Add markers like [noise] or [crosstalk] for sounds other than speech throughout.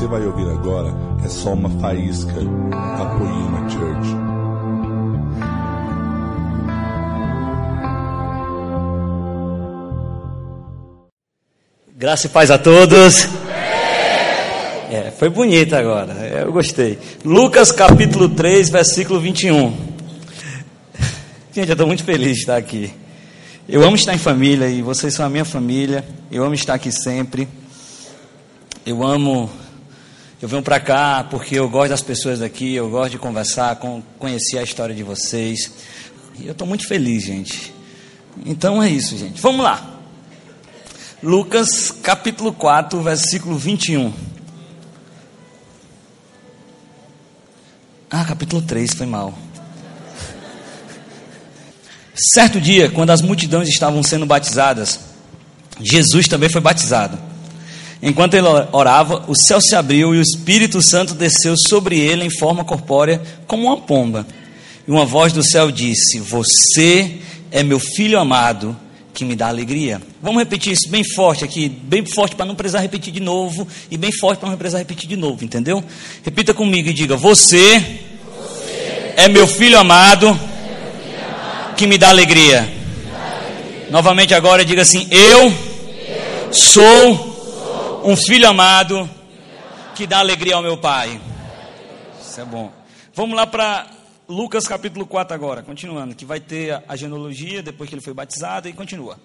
você vai ouvir agora é só uma faísca da Poema Church. Graça e paz a todos. É, foi bonito agora, eu gostei. Lucas capítulo 3, versículo 21. Gente, eu estou muito feliz de estar aqui. Eu amo estar em família e vocês são a minha família. Eu amo estar aqui sempre. Eu amo. Eu venho para cá porque eu gosto das pessoas daqui, eu gosto de conversar, com, conhecer a história de vocês. E eu estou muito feliz, gente. Então é isso, gente. Vamos lá. Lucas capítulo 4, versículo 21. Ah, capítulo 3, foi mal. Certo dia, quando as multidões estavam sendo batizadas, Jesus também foi batizado. Enquanto ele orava, o céu se abriu e o Espírito Santo desceu sobre ele em forma corpórea, como uma pomba. E uma voz do céu disse: Você é meu filho amado, que me dá alegria. Vamos repetir isso bem forte aqui, bem forte para não precisar repetir de novo, e bem forte para não precisar repetir de novo, entendeu? Repita comigo e diga: Você, Você é meu filho amado, é meu filho amado que me dá alegria. Me dá alegria. Novamente agora diga assim: Eu, Eu sou um filho amado que dá alegria ao meu Pai. Isso é bom. Vamos lá para Lucas capítulo 4 agora, continuando, que vai ter a genealogia depois que ele foi batizado e continua.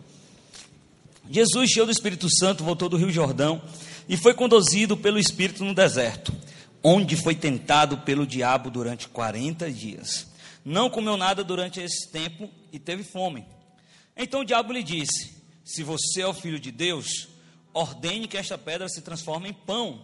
Jesus, cheio do Espírito Santo, voltou do Rio Jordão e foi conduzido pelo Espírito no deserto, onde foi tentado pelo diabo durante 40 dias. Não comeu nada durante esse tempo e teve fome. Então o diabo lhe disse: Se você é o filho de Deus, ordene que esta pedra se transforme em pão.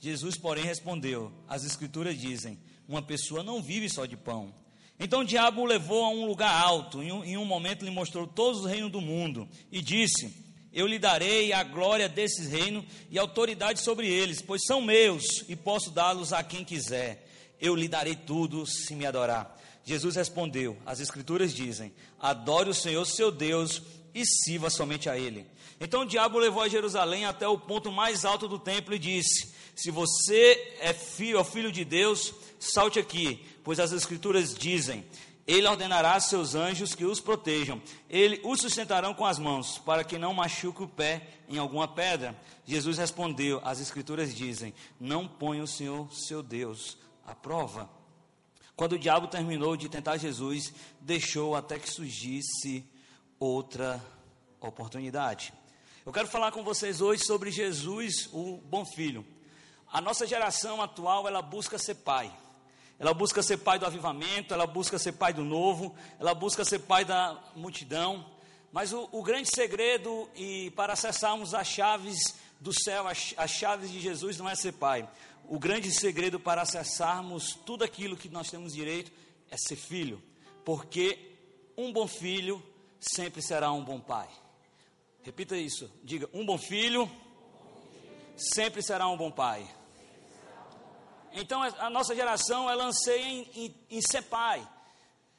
Jesus, porém, respondeu: As Escrituras dizem uma pessoa não vive só de pão. Então o diabo o levou a um lugar alto, um, em um momento lhe mostrou todos os reinos do mundo e disse: Eu lhe darei a glória desses reinos e autoridade sobre eles, pois são meus e posso dá-los a quem quiser. Eu lhe darei tudo se me adorar. Jesus respondeu: As Escrituras dizem: Adore o Senhor seu Deus e sirva somente a Ele. Então o diabo levou a Jerusalém até o ponto mais alto do templo e disse: Se você é filho, é filho de Deus, Salte aqui, pois as Escrituras dizem: Ele ordenará seus anjos que os protejam, ele os sustentarão com as mãos, para que não machuque o pé em alguma pedra. Jesus respondeu: As Escrituras dizem: Não ponha o Senhor, seu Deus, à prova. Quando o diabo terminou de tentar Jesus, deixou até que surgisse outra oportunidade. Eu quero falar com vocês hoje sobre Jesus, o bom filho. A nossa geração atual, ela busca ser pai. Ela busca ser pai do avivamento, ela busca ser pai do novo, ela busca ser pai da multidão. Mas o, o grande segredo e para acessarmos as chaves do céu, as, as chaves de Jesus, não é ser pai. O grande segredo para acessarmos tudo aquilo que nós temos direito é ser filho, porque um bom filho sempre será um bom pai. Repita isso, diga: um bom filho sempre será um bom pai. Então a nossa geração ela anseia em, em, em, ser pai.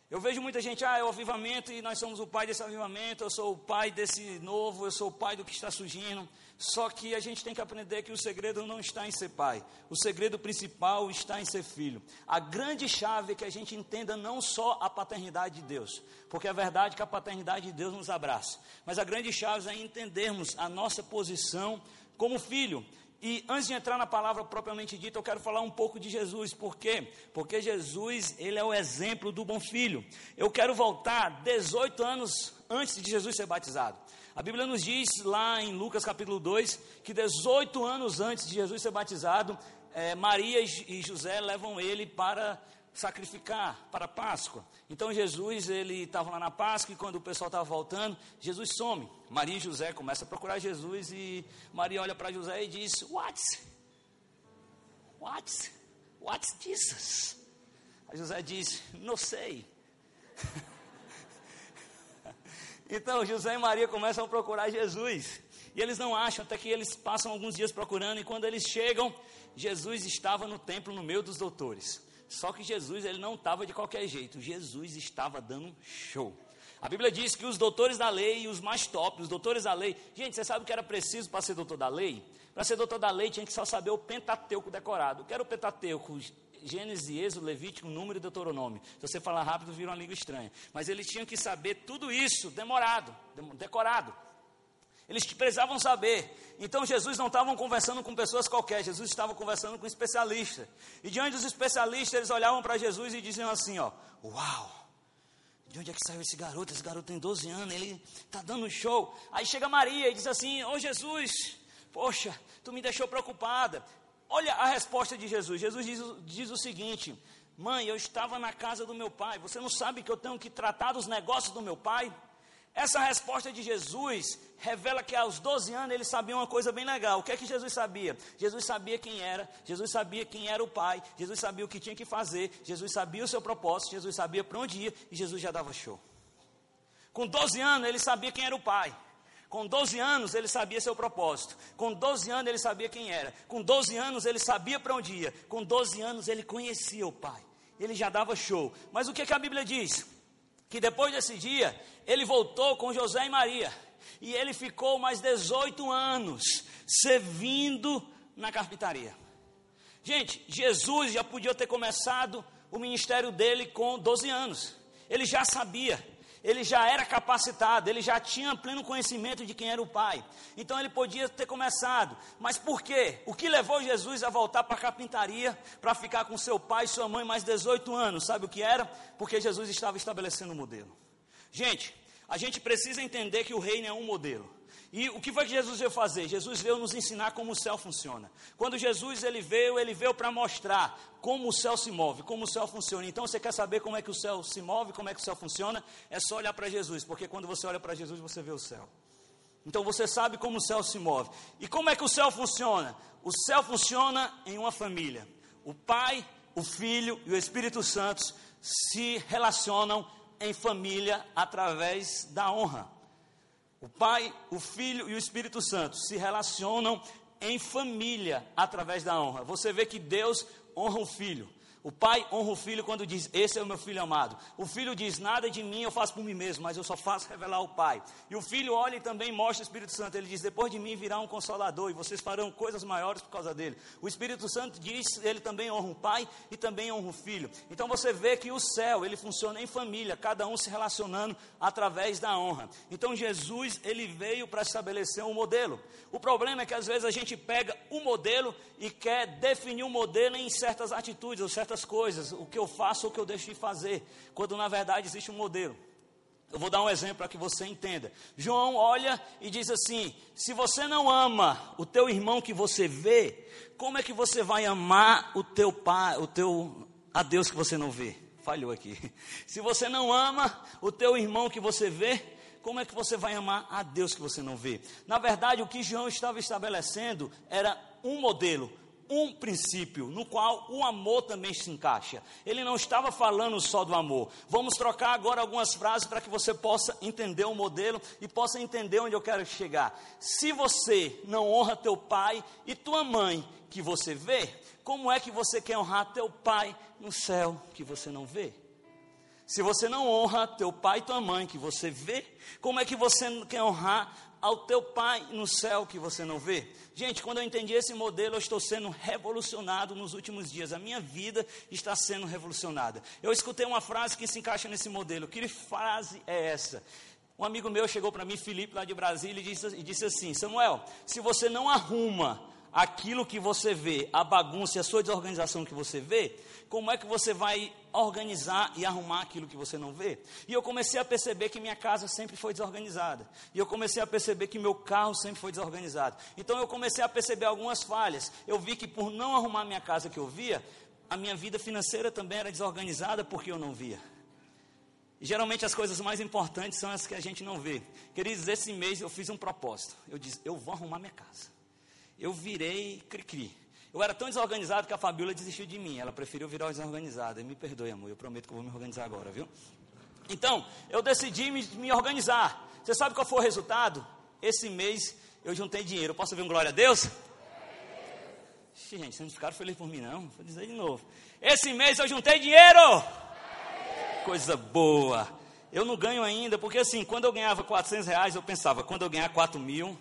Eu vejo muita gente, ah, é o avivamento e nós somos o pai desse avivamento, eu sou o pai desse novo, eu sou o pai do que está surgindo. Só que a gente tem que aprender que o segredo não está em ser pai, o segredo principal está em ser filho. A grande chave é que a gente entenda não só a paternidade de Deus, porque é verdade que a paternidade de Deus nos abraça, mas a grande chave é entendermos a nossa posição como filho. E antes de entrar na palavra propriamente dita, eu quero falar um pouco de Jesus. Por quê? Porque Jesus, ele é o exemplo do bom filho. Eu quero voltar 18 anos antes de Jesus ser batizado. A Bíblia nos diz lá em Lucas capítulo 2 que 18 anos antes de Jesus ser batizado, é, Maria e José levam ele para sacrificar para a Páscoa. Então Jesus, ele estava lá na Páscoa e quando o pessoal estava voltando, Jesus some. Maria e José começam a procurar Jesus e Maria olha para José e diz: What? What? What's Jesus? Aí José diz: Não sei. [laughs] então José e Maria começam a procurar Jesus. E eles não acham, até que eles passam alguns dias procurando, e quando eles chegam, Jesus estava no templo no meio dos doutores. Só que Jesus ele não estava de qualquer jeito. Jesus estava dando show. A Bíblia diz que os doutores da lei e os mais top, os doutores da lei. Gente, você sabe o que era preciso para ser doutor da lei? Para ser doutor da lei tinha que só saber o Pentateuco decorado. O que era o Pentateuco? Gênesis, Êxodo, Levítico, Número e Deuteronômio. Se você falar rápido, vira uma língua estranha. Mas eles tinham que saber tudo isso demorado, decorado. Eles precisavam saber. Então Jesus não estava conversando com pessoas qualquer, Jesus estava conversando com especialistas. E diante dos especialistas, eles olhavam para Jesus e diziam assim: ó, uau! De onde é que saiu esse garoto? Esse garoto tem 12 anos, ele está dando um show. Aí chega Maria e diz assim: Ô Jesus, poxa, tu me deixou preocupada. Olha a resposta de Jesus. Jesus diz, diz o seguinte: Mãe, eu estava na casa do meu pai. Você não sabe que eu tenho que tratar dos negócios do meu pai? Essa resposta de Jesus revela que aos 12 anos ele sabia uma coisa bem legal. O que é que Jesus sabia? Jesus sabia quem era, Jesus sabia quem era o Pai, Jesus sabia o que tinha que fazer, Jesus sabia o seu propósito, Jesus sabia para onde ia e Jesus já dava show. Com 12 anos ele sabia quem era o Pai. Com 12 anos ele sabia seu propósito. Com 12 anos ele sabia quem era. Com 12 anos ele sabia para onde ia. Com 12 anos ele conhecia o Pai. Ele já dava show. Mas o que, que a Bíblia diz? Que depois desse dia ele voltou com José e Maria. E ele ficou mais 18 anos servindo na carpintaria. Gente, Jesus já podia ter começado o ministério dele com 12 anos. Ele já sabia ele já era capacitado, ele já tinha pleno conhecimento de quem era o Pai. Então ele podia ter começado. Mas por quê? O que levou Jesus a voltar para a carpintaria, para ficar com seu pai e sua mãe mais 18 anos? Sabe o que era? Porque Jesus estava estabelecendo um modelo. Gente, a gente precisa entender que o reino é um modelo. E o que foi que Jesus veio fazer? Jesus veio nos ensinar como o céu funciona. Quando Jesus ele veio, ele veio para mostrar como o céu se move, como o céu funciona. Então você quer saber como é que o céu se move, como é que o céu funciona? É só olhar para Jesus, porque quando você olha para Jesus, você vê o céu. Então você sabe como o céu se move. E como é que o céu funciona? O céu funciona em uma família. O Pai, o Filho e o Espírito Santo se relacionam em família através da honra. O Pai, o Filho e o Espírito Santo se relacionam em família através da honra. Você vê que Deus honra o Filho. O pai honra o filho quando diz: Esse é o meu filho amado. O filho diz: Nada de mim eu faço por mim mesmo, mas eu só faço revelar o pai. E o filho olha e também mostra o Espírito Santo. Ele diz: Depois de mim virá um consolador e vocês farão coisas maiores por causa dele. O Espírito Santo diz: Ele também honra o pai e também honra o filho. Então você vê que o céu ele funciona em família, cada um se relacionando através da honra. Então Jesus ele veio para estabelecer um modelo. O problema é que às vezes a gente pega o um modelo e quer definir um modelo em certas atitudes ou certas coisas, o que eu faço ou o que eu deixo de fazer, quando na verdade existe um modelo. Eu vou dar um exemplo para que você entenda. João olha e diz assim: se você não ama o teu irmão que você vê, como é que você vai amar o teu pai, o teu a Deus que você não vê? Falhou aqui. [laughs] Se você não ama o teu irmão que você vê, como é que você vai amar a Deus que você não vê? Na verdade, o que João estava estabelecendo era um modelo, um princípio no qual o amor também se encaixa. Ele não estava falando só do amor. Vamos trocar agora algumas frases para que você possa entender o modelo e possa entender onde eu quero chegar. Se você não honra teu pai e tua mãe que você vê, como é que você quer honrar teu pai no céu que você não vê? Se você não honra teu pai e tua mãe que você vê, como é que você quer honrar ao teu pai no céu que você não vê? Gente, quando eu entendi esse modelo, eu estou sendo revolucionado nos últimos dias. A minha vida está sendo revolucionada. Eu escutei uma frase que se encaixa nesse modelo. Que frase é essa? Um amigo meu chegou para mim, Felipe, lá de Brasília, e disse, e disse assim: Samuel, se você não arruma aquilo que você vê, a bagunça e a sua desorganização que você vê, como é que você vai organizar e arrumar aquilo que você não vê? E eu comecei a perceber que minha casa sempre foi desorganizada. E eu comecei a perceber que meu carro sempre foi desorganizado. Então eu comecei a perceber algumas falhas. Eu vi que por não arrumar minha casa que eu via, a minha vida financeira também era desorganizada porque eu não via. E geralmente as coisas mais importantes são as que a gente não vê. Queridos, esse mês eu fiz um propósito. Eu disse, eu vou arrumar minha casa eu virei cri-cri. Eu era tão desorganizado que a Fabiola desistiu de mim. Ela preferiu virar desorganizada. Me perdoe, amor. Eu prometo que eu vou me organizar agora, viu? Então, eu decidi me, me organizar. Você sabe qual foi o resultado? Esse mês eu juntei dinheiro. Posso ver um glória a Deus? Gente, vocês não ficaram felizes por mim, não? Vou dizer de novo. Esse mês eu juntei dinheiro. Coisa boa. eu não ganho ainda, porque assim, quando eu ganhava 400 reais, eu pensava, quando eu ganhar 4 mil,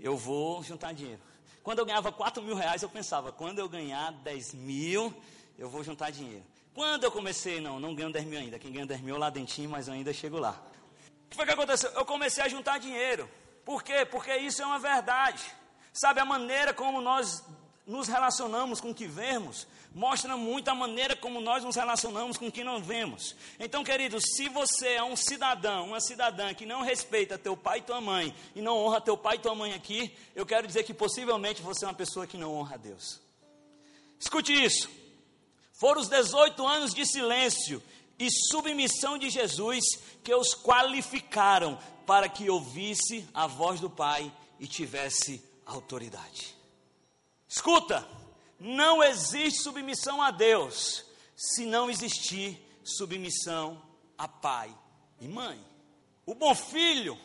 eu vou juntar dinheiro. Quando eu ganhava 4 mil reais, eu pensava, quando eu ganhar 10 mil, eu vou juntar dinheiro. Quando eu comecei, não, não ganho 10 mil ainda. Quem ganha 10 mil é lá dentinho, mas eu ainda chego lá. O que foi que aconteceu? Eu comecei a juntar dinheiro. Por quê? Porque isso é uma verdade. Sabe, a maneira como nós nos relacionamos com o que vemos, mostra muito a maneira como nós nos relacionamos com o que não vemos. Então, queridos, se você é um cidadão, uma cidadã que não respeita teu pai e tua mãe, e não honra teu pai e tua mãe aqui, eu quero dizer que possivelmente você é uma pessoa que não honra a Deus. Escute isso. Foram os 18 anos de silêncio e submissão de Jesus que os qualificaram para que ouvisse a voz do Pai e tivesse autoridade. Escuta, não existe submissão a Deus se não existir submissão a pai e mãe. O bom filho,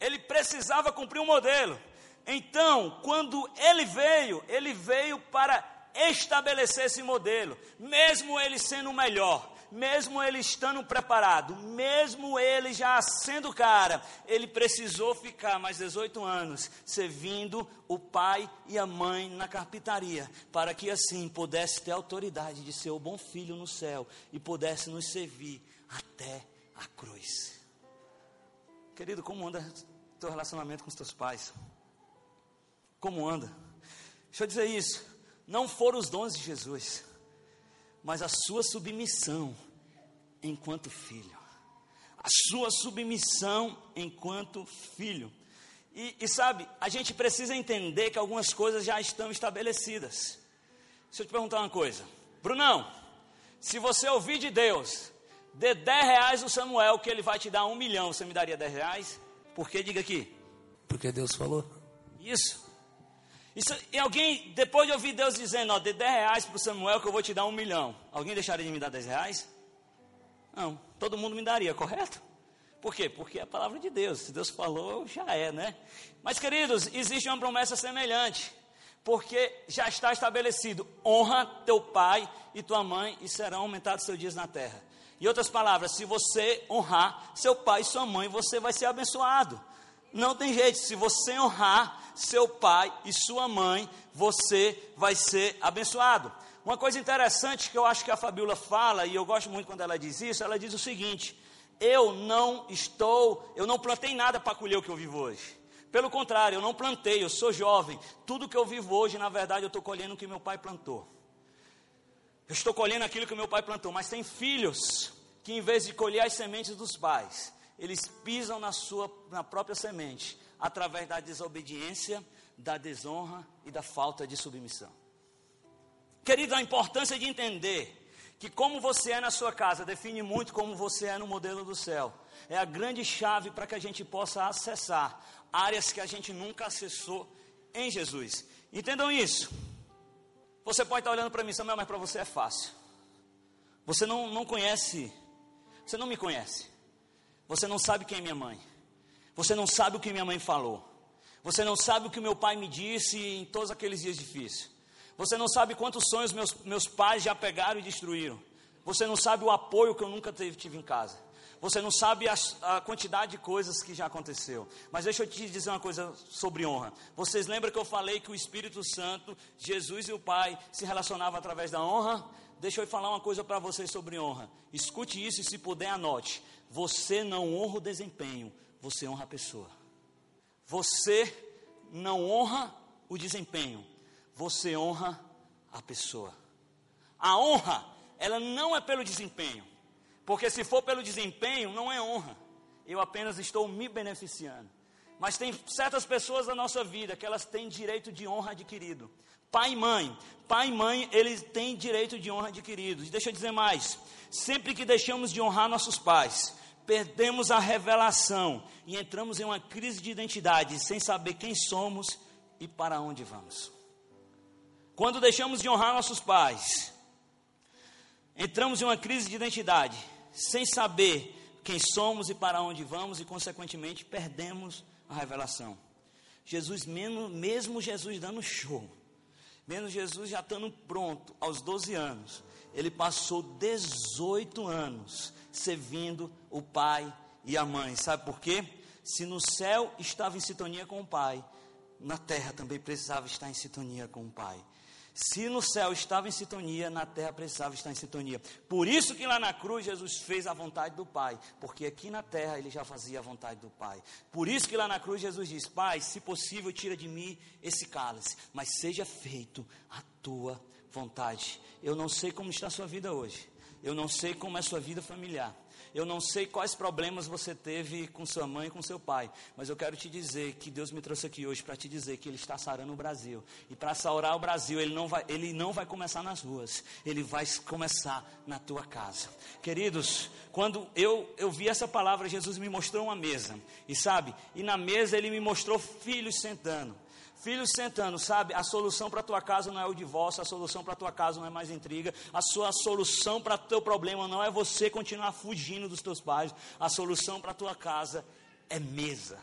ele precisava cumprir um modelo. Então, quando ele veio, ele veio para estabelecer esse modelo, mesmo ele sendo o melhor, mesmo ele estando preparado, mesmo ele já sendo cara, ele precisou ficar mais 18 anos servindo o pai e a mãe na carpintaria, para que assim pudesse ter autoridade de ser o bom filho no céu e pudesse nos servir até a cruz. Querido, como anda teu relacionamento com os teus pais? Como anda? Deixa eu dizer isso. Não foram os dons de Jesus mas a sua submissão enquanto filho. A sua submissão enquanto filho. E, e, sabe, a gente precisa entender que algumas coisas já estão estabelecidas. Deixa eu te perguntar uma coisa. Brunão, se você ouvir de Deus, dê 10 reais no Samuel, que ele vai te dar um milhão, você me daria 10 reais? Por que? Diga aqui. Porque Deus falou. Isso. Isso, e alguém, depois de ouvir Deus dizendo, ó, dê 10 reais para o Samuel que eu vou te dar um milhão, alguém deixaria de me dar 10 reais? Não, todo mundo me daria, correto? Por quê? Porque é a palavra de Deus, se Deus falou, já é, né? Mas queridos, existe uma promessa semelhante, porque já está estabelecido: honra teu pai e tua mãe, e serão aumentados seus dias na terra. Em outras palavras, se você honrar seu pai e sua mãe, você vai ser abençoado. Não tem jeito, se você honrar seu pai e sua mãe, você vai ser abençoado. Uma coisa interessante que eu acho que a Fabiola fala, e eu gosto muito quando ela diz isso, ela diz o seguinte: eu não estou, eu não plantei nada para colher o que eu vivo hoje. Pelo contrário, eu não plantei, eu sou jovem. Tudo que eu vivo hoje, na verdade, eu estou colhendo o que meu pai plantou. Eu estou colhendo aquilo que meu pai plantou, mas tem filhos que, em vez de colher as sementes dos pais, eles pisam na sua na própria semente, através da desobediência, da desonra e da falta de submissão. Querido, a importância de entender que como você é na sua casa define muito como você é no modelo do céu. É a grande chave para que a gente possa acessar áreas que a gente nunca acessou em Jesus. Entendam isso. Você pode estar olhando para mim, Samuel, mas para você é fácil. Você não, não conhece, você não me conhece. Você não sabe quem é minha mãe. Você não sabe o que minha mãe falou. Você não sabe o que meu pai me disse em todos aqueles dias difíceis. Você não sabe quantos sonhos meus, meus pais já pegaram e destruíram. Você não sabe o apoio que eu nunca tive, tive em casa. Você não sabe a, a, quantidade de coisas que já aconteceu. Mas deixa eu te dizer uma coisa sobre honra. Vocês lembram que eu falei que o Espírito Santo, Jesus e o Pai se relacionavam através da honra? Deixa eu falar uma coisa para vocês sobre honra. Escute isso e se puder anote. Você não honra o desempenho, você honra a pessoa. Você não honra o desempenho, você honra a pessoa. A honra, ela não é pelo desempenho, porque se for pelo desempenho, não é honra. Eu apenas estou me beneficiando. Mas tem certas pessoas da nossa vida que elas têm direito de honra adquirido. Pai e mãe, pai e mãe, eles têm direito de honra adquirido. E deixa eu dizer mais: sempre que deixamos de honrar nossos pais, perdemos a revelação e entramos em uma crise de identidade, sem saber quem somos e para onde vamos. Quando deixamos de honrar nossos pais, entramos em uma crise de identidade, sem saber quem somos e para onde vamos, e consequentemente perdemos a revelação. Jesus, mesmo, mesmo Jesus dando show, mesmo Jesus já estando pronto aos 12 anos, ele passou 18 anos servindo o pai e a mãe. Sabe por quê? Se no céu estava em sintonia com o Pai, na terra também precisava estar em sintonia com o Pai. Se no céu estava em sintonia, na terra precisava estar em sintonia. Por isso que lá na cruz Jesus fez a vontade do Pai, porque aqui na terra ele já fazia a vontade do Pai. Por isso que lá na cruz Jesus diz: Pai, se possível, tira de mim esse cálice, mas seja feito a tua vontade. Eu não sei como está a sua vida hoje. Eu não sei como é sua vida familiar. Eu não sei quais problemas você teve com sua mãe e com seu pai, mas eu quero te dizer que Deus me trouxe aqui hoje para te dizer que Ele está sarando o Brasil. E para saurar o Brasil, ele não, vai, ele não vai começar nas ruas, Ele vai começar na tua casa. Queridos, quando eu, eu vi essa palavra, Jesus me mostrou uma mesa, e sabe, e na mesa Ele me mostrou filhos sentando. Filhos sentando, sabe? A solução para a tua casa não é o divórcio, a solução para a tua casa não é mais intriga, a sua solução para o teu problema não é você continuar fugindo dos teus pais, a solução para a tua casa é mesa.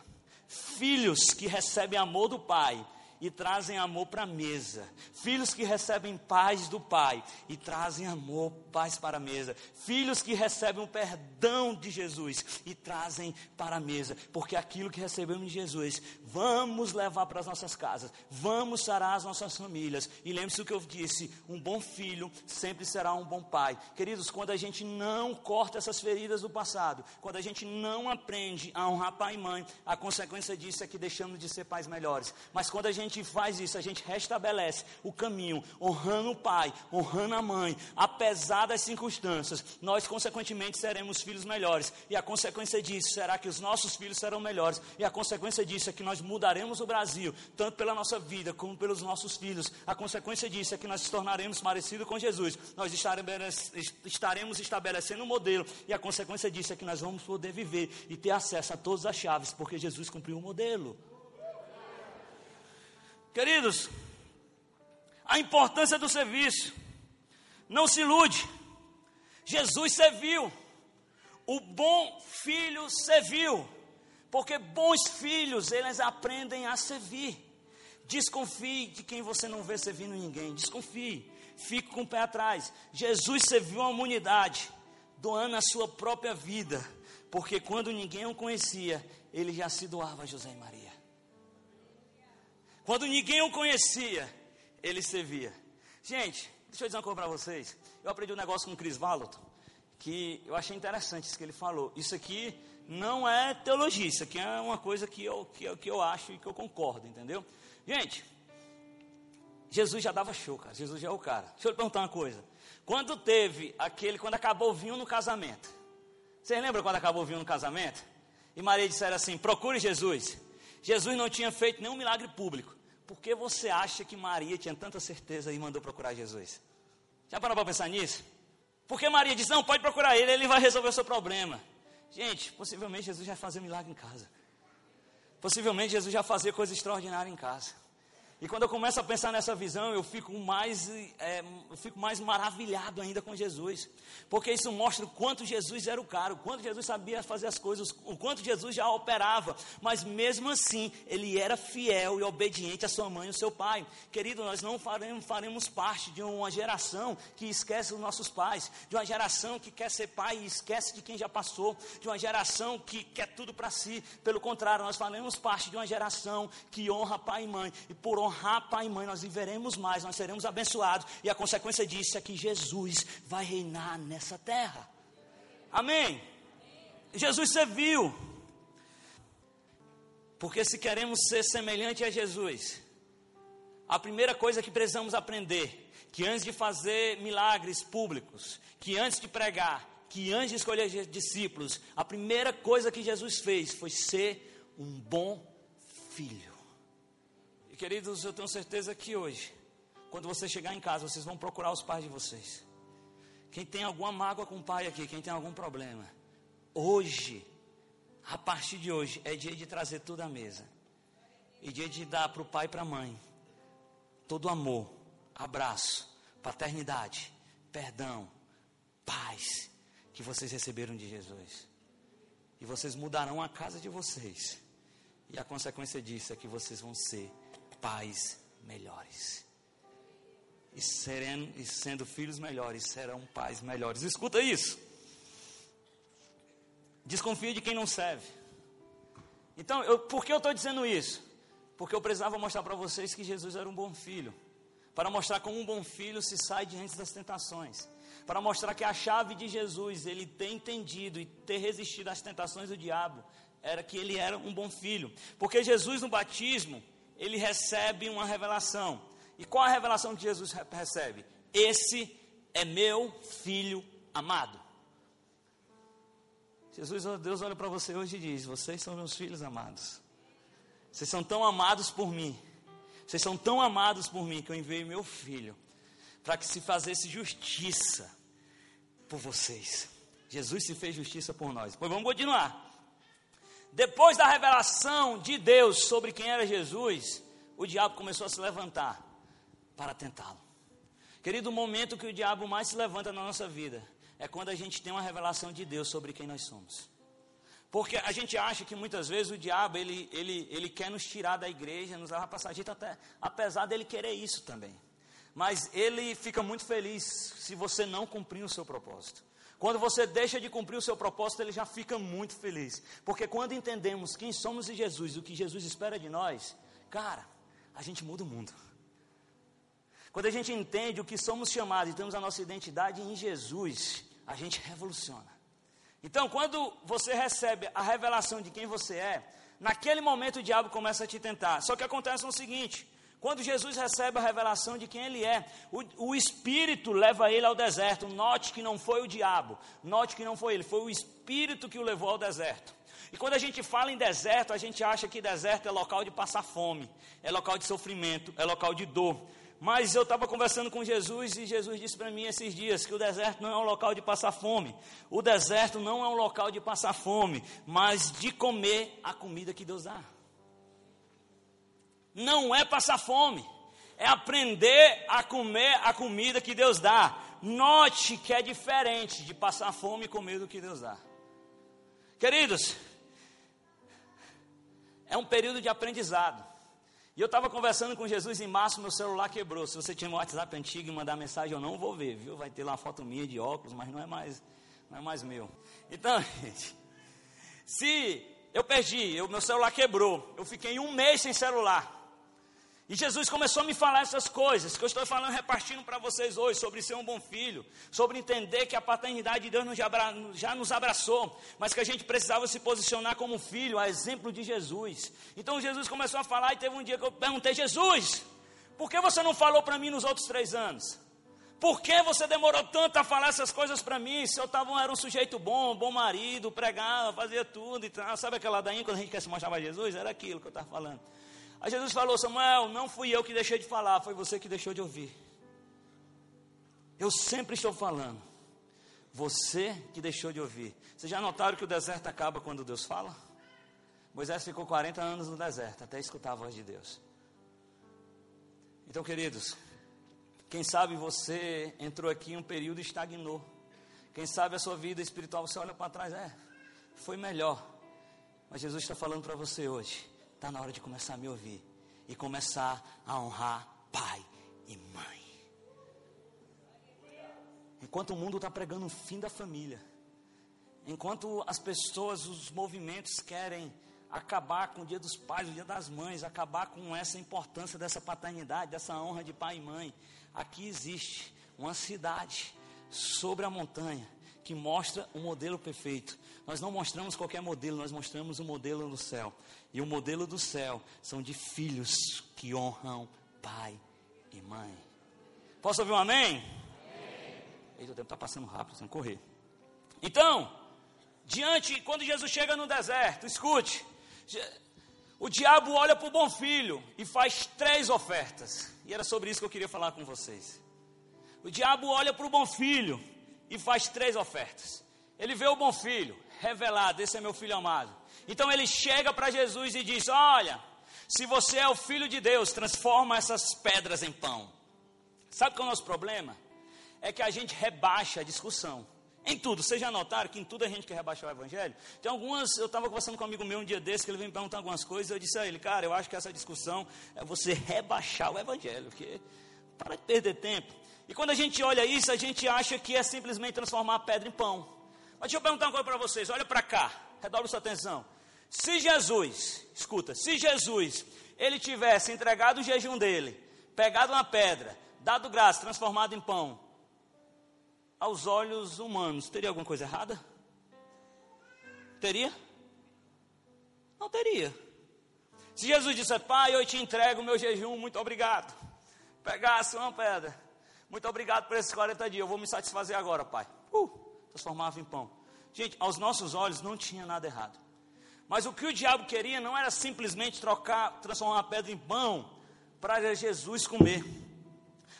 Filhos que recebem amor do pai e trazem amor para a mesa. Filhos que recebem paz do Pai e trazem amor, paz para a mesa. Filhos que recebem o perdão de Jesus e trazem para a mesa. Porque aquilo que recebemos de Jesus, vamos levar para as nossas casas, vamos sarar as nossas famílias. E lembre-se o que eu disse: um bom filho sempre será um bom pai. Queridos, quando a gente não corta essas feridas do passado, quando a gente não aprende a honrar pai e mãe, a consequência disso é que deixamos de ser pais melhores. Mas quando a gente faz isso, a gente restabelece o caminho, honrando o pai, honrando a mãe, apesar das circunstâncias, nós consequentemente seremos filhos melhores. E a consequência disso será que os nossos filhos serão melhores. E a consequência disso é que nós mudaremos o Brasil, tanto pela nossa vida como pelos nossos filhos. A consequência disso é que nós nos tornaremos parecidos com Jesus. Nós estaremos estabelecendo um modelo. E a consequência disso é que nós vamos poder viver e ter acesso a todas as chaves, porque Jesus cumpriu o modelo. Queridos, a importância do serviço. Não se ilude. Jesus serviu. O bom filho serviu. Porque bons filhos, eles aprendem a servir. Desconfie de quem você não vê servindo ninguém. Desconfie. Fique com o pé atrás. Jesus serviu a humanidade, doando a sua própria vida. Porque quando ninguém o conhecia, ele já se doava a José e Maria. Quando ninguém o conhecia, ele servia. Gente, deixa eu dizer uma coisa para vocês. Eu aprendi um negócio com o Chris Vallotton, que eu achei interessante isso que ele falou. Isso aqui não é teologia, isso aqui é uma coisa que eu, que eu, que eu acho e que eu concordo, entendeu? Gente, Jesus já dava show, cara. Jesus já é o cara. Deixa eu lhe perguntar uma coisa. Quando teve aquele, quando acabou o vinho no casamento, vocês lembram quando acabou o vinho no casamento? E Maria disseram assim: procure Jesus. Jesus não tinha feito nenhum milagre público. Por que você acha que Maria tinha tanta certeza e mandou procurar Jesus? Já parou para pensar nisso? Porque Maria disse: Não, pode procurar ele, ele vai resolver o seu problema. Gente, possivelmente Jesus já fazia milagre em casa. Possivelmente Jesus já fazia coisa extraordinária em casa. E quando eu começo a pensar nessa visão, eu fico mais, é, eu fico mais maravilhado ainda com Jesus. Porque isso mostra o quanto Jesus era o cara, o quanto Jesus sabia fazer as coisas, o quanto Jesus já operava. Mas mesmo assim, ele era fiel e obediente à sua mãe e ao seu pai. Querido, nós não faremos, faremos parte de uma geração que esquece os nossos pais, de uma geração que quer ser pai e esquece de quem já passou, de uma geração que quer tudo para si. Pelo contrário, nós faremos parte de uma geração que honra pai e mãe. E por honra honrar pai e mãe, nós viveremos mais, nós seremos abençoados, e a consequência disso é que Jesus vai reinar nessa terra. Amém? Jesus serviu. Porque se queremos ser semelhante a Jesus, a primeira coisa que precisamos aprender, que antes de fazer milagres públicos, que antes de pregar, que antes de escolher discípulos, a primeira coisa que Jesus fez foi ser um bom filho queridos, eu tenho certeza que hoje, quando você chegar em casa, vocês vão procurar os pais de vocês. Quem tem alguma mágoa com o pai aqui, quem tem algum problema, hoje, a partir de hoje, é dia de trazer tudo à mesa. E dia de dar para o pai e para a mãe todo amor, abraço, paternidade, perdão, paz que vocês receberam de Jesus. E vocês mudarão a casa de vocês. E a consequência disso é que vocês vão ser pais melhores. E, e sendo filhos melhores, serão pais melhores. Escuta isso. desconfia de quem não serve. Então, eu, por que eu estou dizendo isso? Porque eu precisava mostrar para vocês que Jesus era um bom filho. Para mostrar como um bom filho se sai diante das tentações. Para mostrar que a chave de Jesus, ele ter entendido e ter resistido às tentações do diabo, era que ele era um bom filho. Porque Jesus no batismo, ele recebe uma revelação. E qual a revelação que Jesus recebe? Esse é meu filho amado. Jesus, Deus olha para você hoje e diz: Vocês são meus filhos amados. Vocês são tão amados por mim. Vocês são tão amados por mim que eu enviei meu filho para que se fizesse justiça por vocês. Jesus se fez justiça por nós. Pois vamos continuar. Depois da revelação de Deus sobre quem era Jesus, o diabo começou a se levantar para tentá-lo. Querido, o momento que o diabo mais se levanta na nossa vida é quando a gente tem uma revelação de Deus sobre quem nós somos. Porque a gente acha que muitas vezes o diabo ele, ele, ele quer nos tirar da igreja, nos levar para a até, apesar dele querer isso também. Mas ele fica muito feliz se você não cumprir o seu propósito. Quando você deixa de cumprir o seu propósito, ele já fica muito feliz. Porque quando entendemos quem somos em Jesus, o que Jesus espera de nós, cara, a gente muda o mundo. Quando a gente entende o que somos chamados e temos a nossa identidade em Jesus, a gente revoluciona. Então, quando você recebe a revelação de quem você é, naquele momento o diabo começa a te tentar. Só que acontece o seguinte: quando Jesus recebe a revelação de quem ele é, o, o, Espírito leva ele ao deserto. Note que não foi o diabo, note que não foi ele, foi o Espírito que o levou ao deserto. E quando a gente fala em deserto, a gente acha que deserto é local de passar fome, é local de sofrimento, é local de dor. Mas eu estava conversando com Jesus e Jesus disse para mim esses dias que o deserto não é um local de passar fome. O deserto não é um local de passar fome, mas de comer a comida que Deus dá não é passar fome, é aprender a comer a comida que Deus dá. Note que é diferente de passar fome e comer do que Deus dá. Queridos, é um período de aprendizado. E eu estava conversando com Jesus em março, meu celular quebrou. Se você tinha um WhatsApp antigo e mandar mensagem, eu não vou ver, viu? Vai ter lá uma foto minha de óculos, mas não é mais, não é mais meu. Então, [laughs] gente, se eu perdi, o meu celular quebrou, eu fiquei um mês sem celular. E Jesus começou a me falar essas coisas que eu estou falando, repartindo para vocês hoje, sobre ser um bom filho, sobre entender que a paternidade de Deus já nos abraçou, mas que a gente precisava se posicionar como filho, a exemplo de Jesus. Então Jesus começou a falar e teve um dia que eu perguntei: Jesus, por que você não falou para mim nos outros três anos? Por que você demorou tanto a falar essas coisas para mim? Se eu tava, era um sujeito bom, bom marido, pregava, fazia tudo e tal. Sabe aquela daí quando a gente quer se mostrar para Jesus? Era aquilo que eu estava falando. Aí Jesus falou: Samuel, não fui eu que deixei de falar, foi você que deixou de ouvir. Eu sempre estou falando. Você que deixou de ouvir. Vocês já notaram que o deserto acaba quando Deus fala? Moisés ficou 40 anos no deserto até escutar a voz de Deus. Então, queridos, quem sabe você entrou aqui em um período e estagnou. Quem sabe a sua vida espiritual, você olha para trás, é, foi melhor. Mas Jesus está falando para você hoje. Está na hora de começar a me ouvir e começar a honrar pai e mãe. Enquanto o mundo está pregando o fim da família, enquanto as pessoas, os movimentos querem acabar com o dia dos pais, o dia das mães, acabar com essa importância dessa paternidade, dessa honra de pai e mãe, aqui existe uma cidade sobre a montanha que mostra o modelo perfeito. Nós não mostramos qualquer modelo, nós mostramos o modelo do céu. E o modelo do céu são de filhos que honram pai e mãe. Posso ouvir um amém? amém. Eita, o tempo está passando rápido, sem correr. Então, diante, quando Jesus chega no deserto, escute, o diabo olha para o bom filho e faz três ofertas. E era sobre isso que eu queria falar com vocês. O diabo olha para o bom filho e faz três ofertas. Ele vê o bom filho, revelado, esse é meu filho amado. Então ele chega para Jesus e diz: Olha, se você é o filho de Deus, transforma essas pedras em pão. Sabe qual é o nosso problema? É que a gente rebaixa a discussão. Em tudo, vocês já notaram que em tudo a gente quer rebaixar o evangelho? Tem algumas, eu estava conversando com um amigo meu um dia desse, que ele veio me perguntar algumas coisas, eu disse a ele, cara, eu acho que essa discussão é você rebaixar o evangelho, porque para de perder tempo. E quando a gente olha isso, a gente acha que é simplesmente transformar a pedra em pão. Mas deixa eu perguntar uma coisa para vocês, olha para cá, redobre sua atenção. Se Jesus, escuta, se Jesus, ele tivesse entregado o jejum dele, pegado uma pedra, dado graça, transformado em pão, aos olhos humanos, teria alguma coisa errada? Teria? Não teria. Se Jesus dissesse, pai, eu te entrego o meu jejum, muito obrigado. Pegasse uma pedra, muito obrigado por esses 40 dias, eu vou me satisfazer agora, pai. Uh, transformava em pão. Gente, aos nossos olhos não tinha nada errado. Mas o que o diabo queria não era simplesmente trocar, transformar uma pedra em pão para Jesus comer.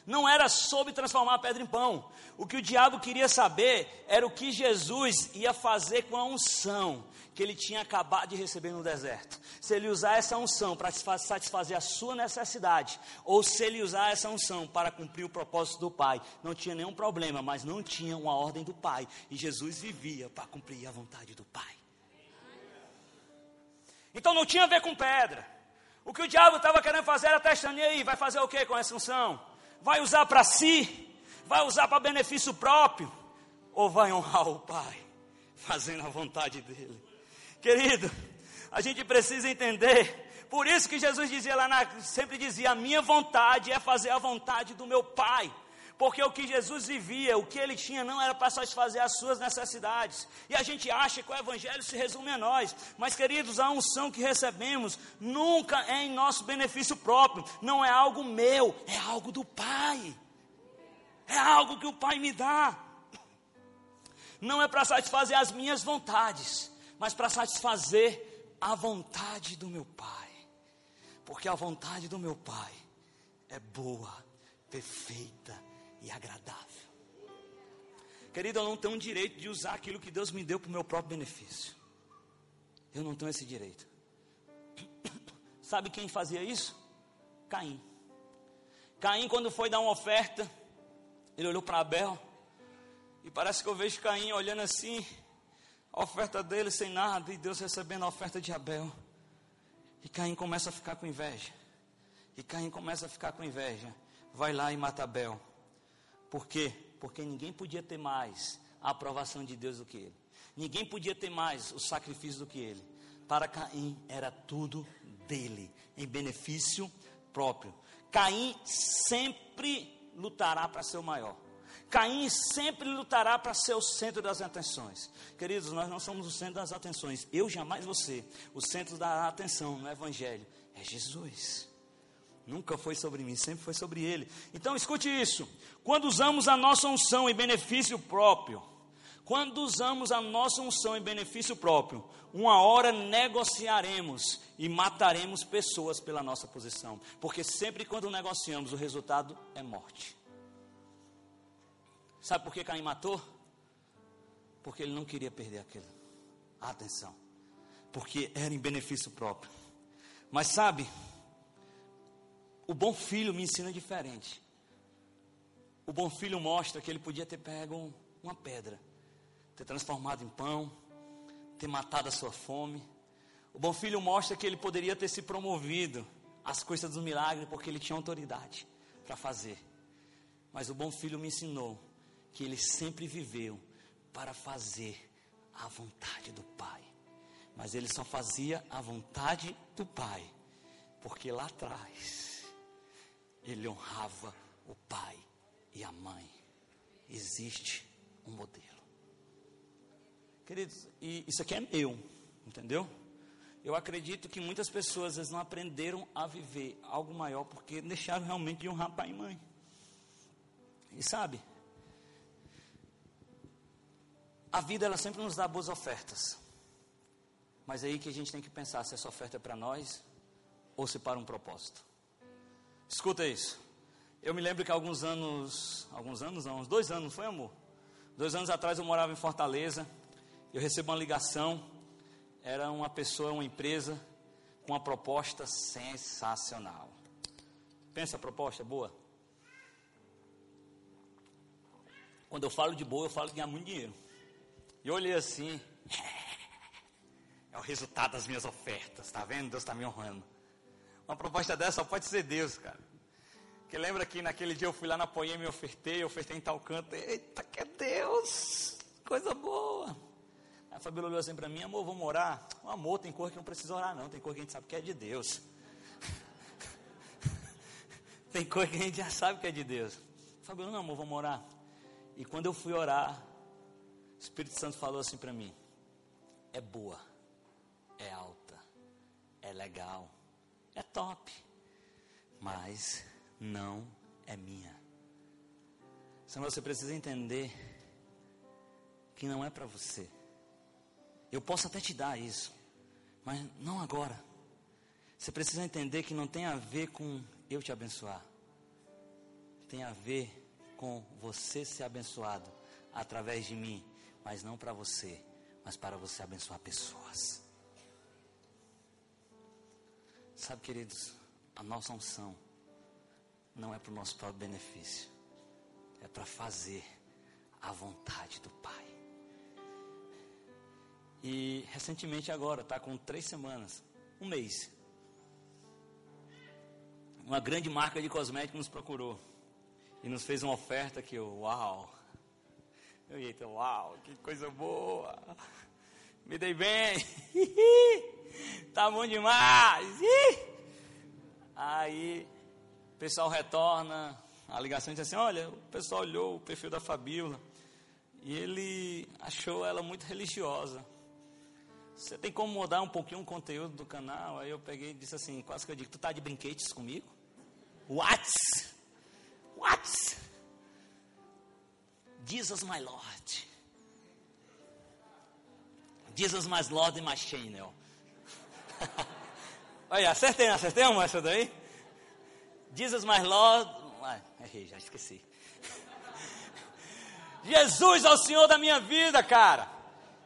Não era sobre transformar a pedra em pão. O que o diabo queria saber era o que Jesus ia fazer com a unção que ele tinha acabado de receber no deserto. Se ele usar essa unção para satisfazer a sua necessidade, ou se ele usar essa unção para cumprir o propósito do Pai. Não tinha nenhum problema, mas não tinha uma ordem do Pai. E Jesus vivia para cumprir a vontade do Pai. Então não tinha a ver com pedra. O que o diabo estava querendo fazer era testando, e aí, vai fazer o que com essa unção? Vai usar para si? Vai usar para benefício próprio? Ou vai honrar o Pai, [laughs] fazendo a vontade dele? Querido, a gente precisa entender. Por isso que Jesus dizia lá, na, sempre dizia: a minha vontade é fazer a vontade do meu Pai. Porque o que Jesus vivia, o que ele tinha, não era para satisfazer as suas necessidades. E a gente acha que o Evangelho se resume a nós. Mas, queridos, a unção que recebemos nunca é em nosso benefício próprio. Não é algo meu, é algo do Pai. É algo que o Pai me dá. Não é para satisfazer as minhas vontades, mas para satisfazer a vontade do meu Pai. Porque a vontade do meu Pai é boa, perfeita e agradável. Querido, eu não tenho o direito de usar aquilo que Deus me deu para o meu próprio benefício. Eu não tenho esse direito. [coughs] Sabe quem fazia isso? Caim. Caim, quando foi dar uma oferta, ele olhou para Abel. E parece que eu vejo Caim olhando assim, a oferta dele sem nada, e Deus recebendo a oferta de Abel. E Caim começa a ficar com inveja. E Caim começa a ficar com inveja. Vai lá e mata Abel. Por quê? Porque ninguém podia ter mais a aprovação de Deus do que ele. Ninguém podia ter mais o sacrifício do que ele. Para Caim era tudo dele, em benefício próprio. Caim sempre lutará para ser o maior. Caim sempre lutará para ser o centro das atenções. Queridos, nós não somos o centro das atenções. Eu jamais ser. O centro da atenção no Evangelho é Jesus. Nunca foi sobre mim, sempre foi sobre ele. Então escute isso. Quando usamos a nossa unção em benefício próprio, quando usamos a nossa unção em benefício próprio, uma hora negociaremos e mataremos pessoas pela nossa posição. Porque sempre quando negociamos, o resultado é morte. Sabe por que Caim matou? Porque ele não queria perder aquilo. Atenção. Porque era em benefício próprio. Mas sabe, o bom filho me ensina diferente. O bom filho mostra que ele podia ter pego uma pedra, ter transformado em pão, ter matado a sua fome. O bom filho mostra que ele poderia ter se promovido às coisas do milagre porque ele tinha autoridade para fazer. Mas o bom filho me ensinou que ele sempre viveu para fazer a vontade do Pai. Mas ele só fazia a vontade do Pai porque lá atrás ele honrava o pai e a mãe. Existe um modelo. Queridos, e isso aqui é meu, entendeu? Eu acredito que muitas pessoas não aprenderam a viver algo maior porque deixaram realmente de honrar pai e mãe. E sabe, a vida ela sempre nos dá boas ofertas. Mas é aí que a gente tem que pensar se essa oferta é para nós ou se para um propósito. Escuta isso. Eu me lembro que alguns anos, alguns anos não, uns dois anos, foi amor? Dois anos atrás eu morava em Fortaleza. Eu recebi uma ligação. Era uma pessoa, uma empresa com uma proposta sensacional. Pensa a proposta boa? Quando eu falo de boa, eu falo de ganhar muito dinheiro. E eu olhei assim. [laughs] É o resultado das minhas ofertas, tá vendo? Deus está me honrando. Uma proposta dessa só pode ser Deus, cara. Que lembra que naquele dia eu fui lá na Poema e ofertei, ofertei em tal canto. Eita, que é Deus! Coisa boa! A Fabíola olhou assim para mim, amor, vamos orar? O amor, tem coisa que não precisa orar não, tem coisa que a gente sabe que é de Deus. [laughs] tem coisa que a gente já sabe que é de Deus. Fabíola, não amor, vamos orar? E quando eu fui orar, o Espírito Santo falou assim para mim, é boa, é alta, é legal, é top, mas não é minha. Senão você precisa entender que não é para você. Eu posso até te dar isso, mas não agora. Você precisa entender que não tem a ver com eu te abençoar. Tem a ver com você ser abençoado através de mim, mas não para você, mas para você abençoar pessoas. Sabe, queridos, a nossa unção não é para o nosso próprio benefício, é para fazer a vontade do Pai. E recentemente agora, está com três semanas, um mês. Uma grande marca de cosméticos nos procurou e nos fez uma oferta que eu, uau. Eu eita, uau, que coisa boa. Me dei bem. [laughs] tá bom demais. Aí o pessoal retorna, a ligação diz assim, olha, o pessoal olhou o perfil da Fabíola e ele achou ela muito religiosa. Você tem como mudar um pouquinho o conteúdo do canal? Aí eu peguei e disse assim, quase que eu digo, tu tá de brinquedos comigo? What? What? Jesus my Lord. Jesus my Lord e my channel. [laughs] Olha, acertei, acertei uma essa daí? Jesus my Lord. Ah, errei, já esqueci. [laughs] Jesus é o Senhor da minha vida, cara.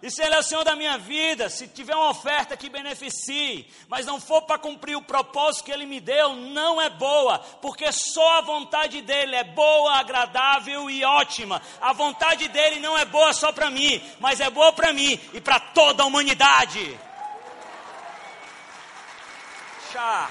E se Ele é o Senhor da minha vida, se tiver uma oferta que beneficie, mas não for para cumprir o propósito que Ele me deu, não é boa, porque só a vontade dEle é boa, agradável e ótima. A vontade dEle não é boa só para mim, mas é boa para mim e para toda a humanidade. Chá.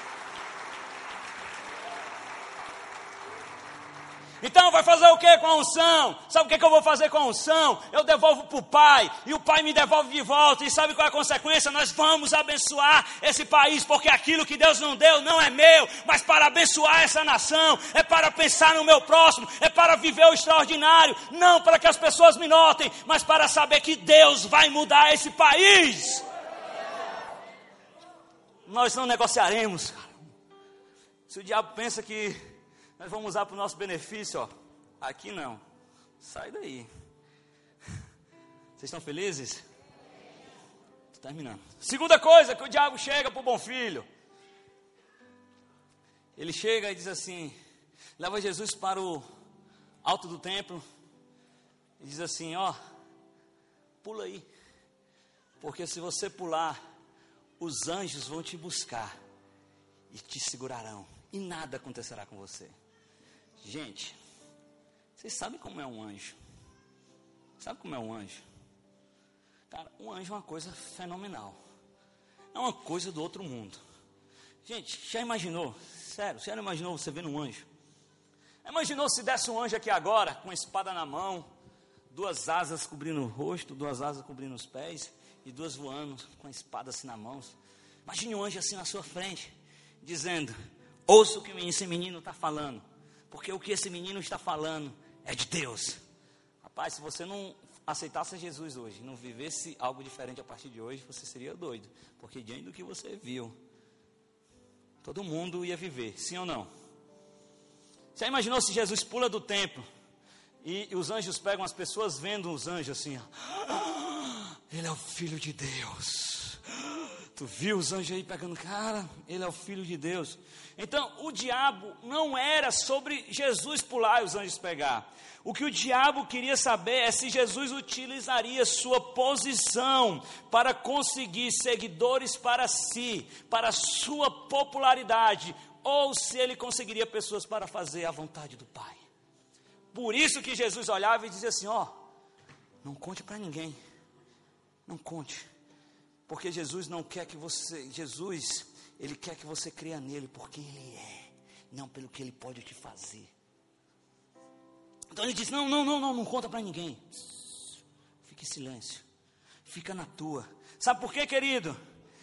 Então vai fazer o que com a unção? Sabe o que, que eu vou fazer com a unção? Eu devolvo para o Pai, e o Pai me devolve de volta. E sabe qual é a consequência? Nós vamos abençoar esse país, porque aquilo que Deus não deu não é meu, mas para abençoar essa nação, é para pensar no meu próximo, é para viver o extraordinário, não para que as pessoas me notem, mas para saber que Deus vai mudar esse país. Nós não negociaremos. Se o diabo pensa que nós vamos usar para o nosso benefício, ó. Aqui não. Sai daí. Vocês estão felizes? Estou terminando. Segunda coisa que o diabo chega para o bom filho. Ele chega e diz assim: leva Jesus para o alto do templo e diz assim: ó, pula aí, porque se você pular, os anjos vão te buscar e te segurarão, e nada acontecerá com você. Gente, vocês sabem como é um anjo? Sabe como é um anjo? Cara, um anjo é uma coisa fenomenal. É uma coisa do outro mundo. Gente, já imaginou? Sério, você já imaginou você vendo um anjo? Imaginou se desse um anjo aqui agora, com a espada na mão, duas asas cobrindo o rosto, duas asas cobrindo os pés, e duas voando com a espada assim na mão. Imagine um anjo assim na sua frente, dizendo: Ouça o que esse menino está falando porque o que esse menino está falando é de Deus. Rapaz, se você não aceitasse Jesus hoje, não vivesse algo diferente a partir de hoje, você seria doido, porque diante do que você viu, todo mundo ia viver, sim ou não? Você imaginou se Jesus pula do templo e, e os anjos pegam as pessoas vendo os anjos assim, ó, ele é o filho de Deus. Tu viu os anjos aí pegando, cara, ele é o filho de Deus. Então, o diabo não era sobre Jesus pular e os anjos pegar. O que o diabo queria saber é se Jesus utilizaria sua posição para conseguir seguidores para si, para sua popularidade, ou se ele conseguiria pessoas para fazer a vontade do Pai. Por isso que Jesus olhava e dizia assim: Ó, não conte para ninguém, não conte porque Jesus não quer que você, Jesus, ele quer que você creia nele porque ele é, não pelo que ele pode te fazer. Então ele diz: "Não, não, não, não, não conta para ninguém. Fique em silêncio. fica na tua. Sabe por quê, querido?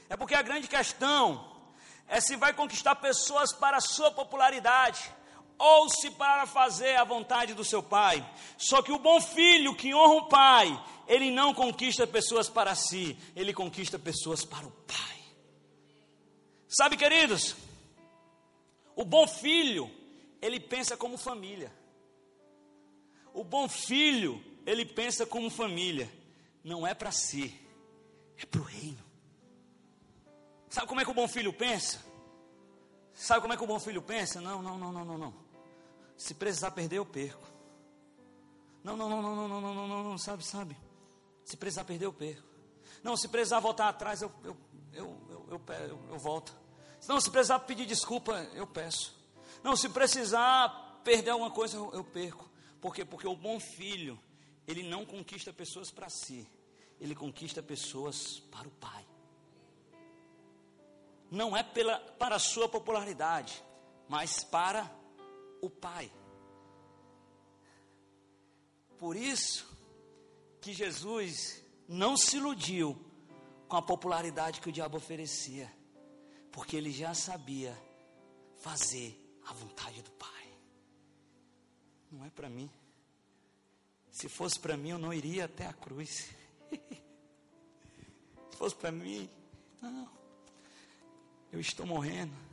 É porque a grande questão é se vai conquistar pessoas para a sua popularidade ou se para fazer a vontade do seu pai. Só que o bom filho que honra o pai, ele não conquista pessoas para si, ele conquista pessoas para o pai. Sabe, queridos, o bom filho, ele pensa como família. O bom filho, ele pensa como família. Não é para si, é para o reino. Sabe como é que o bom filho pensa? Sabe como é que o bom filho pensa? Não, não, não, não, não, não. Se precisar perder, eu perco. Não, não, não, não, não, não, não, não, não, sabe, sabe. Se precisar perder, eu perco. Não, se precisar voltar atrás, eu, eu, eu, eu, eu, volto. Não, se precisar pedir desculpa, eu peço. Não, se precisar perder alguma coisa, eu perco. Por quê? Porque o bom filho, ele não conquista pessoas para si, ele conquista pessoas para o Pai. Não é pela, para a sua popularidade, mas para o Pai. Por isso que Jesus não se iludiu com a popularidade que o diabo oferecia, porque ele já sabia fazer a vontade do Pai. Não é para mim. Se fosse para mim, eu não iria até a cruz. [laughs] Se fosse para mim, não. Eu estou morrendo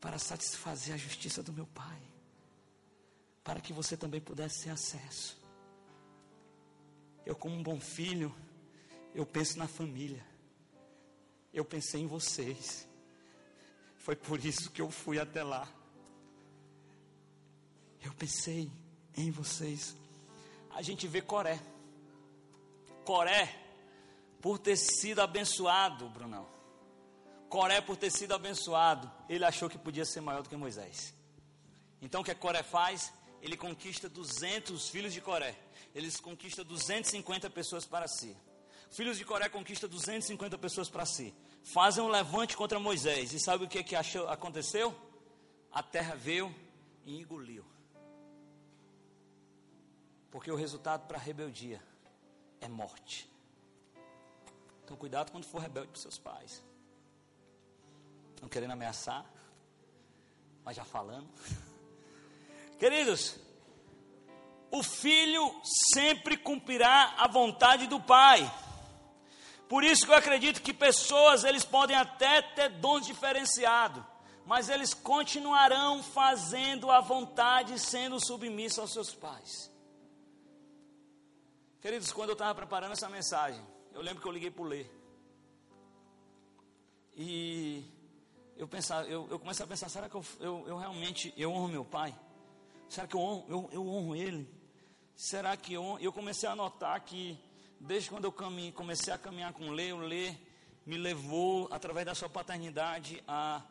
para satisfazer a justiça do meu Pai, para que você também pudesse ter acesso. Eu, como um bom filho, eu penso na família, eu pensei em vocês, foi por isso que eu fui até lá. Eu pensei em vocês. A gente vê Coré, Coré, por ter sido abençoado, Brunão Coré, por ter sido abençoado, ele achou que podia ser maior do que Moisés. Então o que Coré faz? Ele conquista 200 filhos de Coré. Ele conquista 250 pessoas para si. Filhos de Coré conquista 250 pessoas para si. Fazem um levante contra Moisés. E sabe o que, que achou, aconteceu? A terra veio e engoliu. Porque o resultado para a rebeldia é morte. Então cuidado quando for rebelde para seus pais não querendo ameaçar, mas já falando. [laughs] Queridos, o filho sempre cumprirá a vontade do pai. Por isso que eu acredito que pessoas, eles podem até ter dons diferenciados, mas eles continuarão fazendo a vontade, sendo submissos aos seus pais. Queridos, quando eu estava preparando essa mensagem, eu lembro que eu liguei para o Lê. E eu, pensava, eu, eu comecei a pensar, será que eu, eu, eu, realmente eu honro meu pai? Será que eu honro, eu, eu honro ele? Será que eu Eu comecei a notar que desde quando eu caminho, comecei a caminhar com Lê, o Lê me levou, através da sua paternidade, a,